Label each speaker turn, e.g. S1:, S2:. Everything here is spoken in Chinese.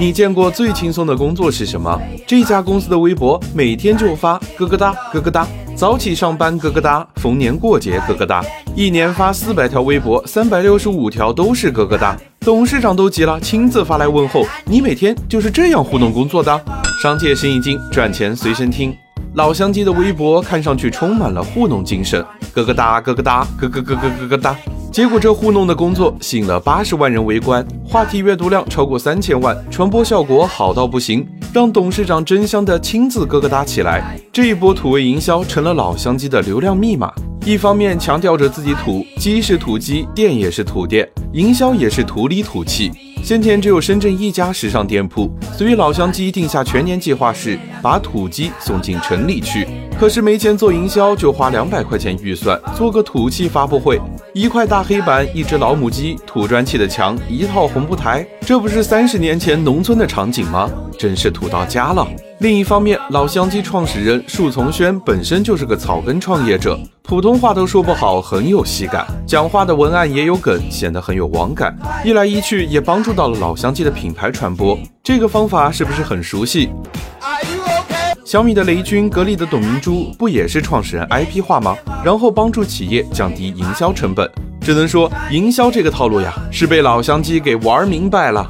S1: 你见过最轻松的工作是什么？这家公司的微博每天就发咯咯哒咯咯哒，早起上班咯咯哒，逢年过节咯咯哒，一年发四百条微博，三百六十五条都是咯咯哒。董事长都急了，亲自发来问候。你每天就是这样糊弄工作的？商界生意经，赚钱随身听。老乡鸡的微博看上去充满了糊弄精神，咯咯哒咯咯哒，咯咯咯咯咯咯哒。结果这糊弄的工作吸引了八十万人围观，话题阅读量超过三千万，传播效果好到不行，让董事长真香的亲自咯咯哒起来。这一波土味营销成了老乡鸡的流量密码。一方面强调着自己土，鸡是土鸡，店也是土店，营销也是土里土气。先前只有深圳一家时尚店铺，所以老乡鸡定下全年计划是把土鸡送进城里去。可是没钱做营销，就花两百块钱预算做个土气发布会，一块大黑板，一只老母鸡，土砖砌的墙，一套红布台，这不是三十年前农村的场景吗？真是土到家了。另一方面，老乡鸡创始人树从轩本身就是个草根创业者，普通话都说不好，很有喜感，讲话的文案也有梗，显得很有网感。一来一去，也帮助到了老乡鸡的品牌传播。这个方法是不是很熟悉？小米的雷军、格力的董明珠不也是创始人 IP 化吗？然后帮助企业降低营销成本。只能说，营销这个套路呀，是被老乡鸡给玩明白了。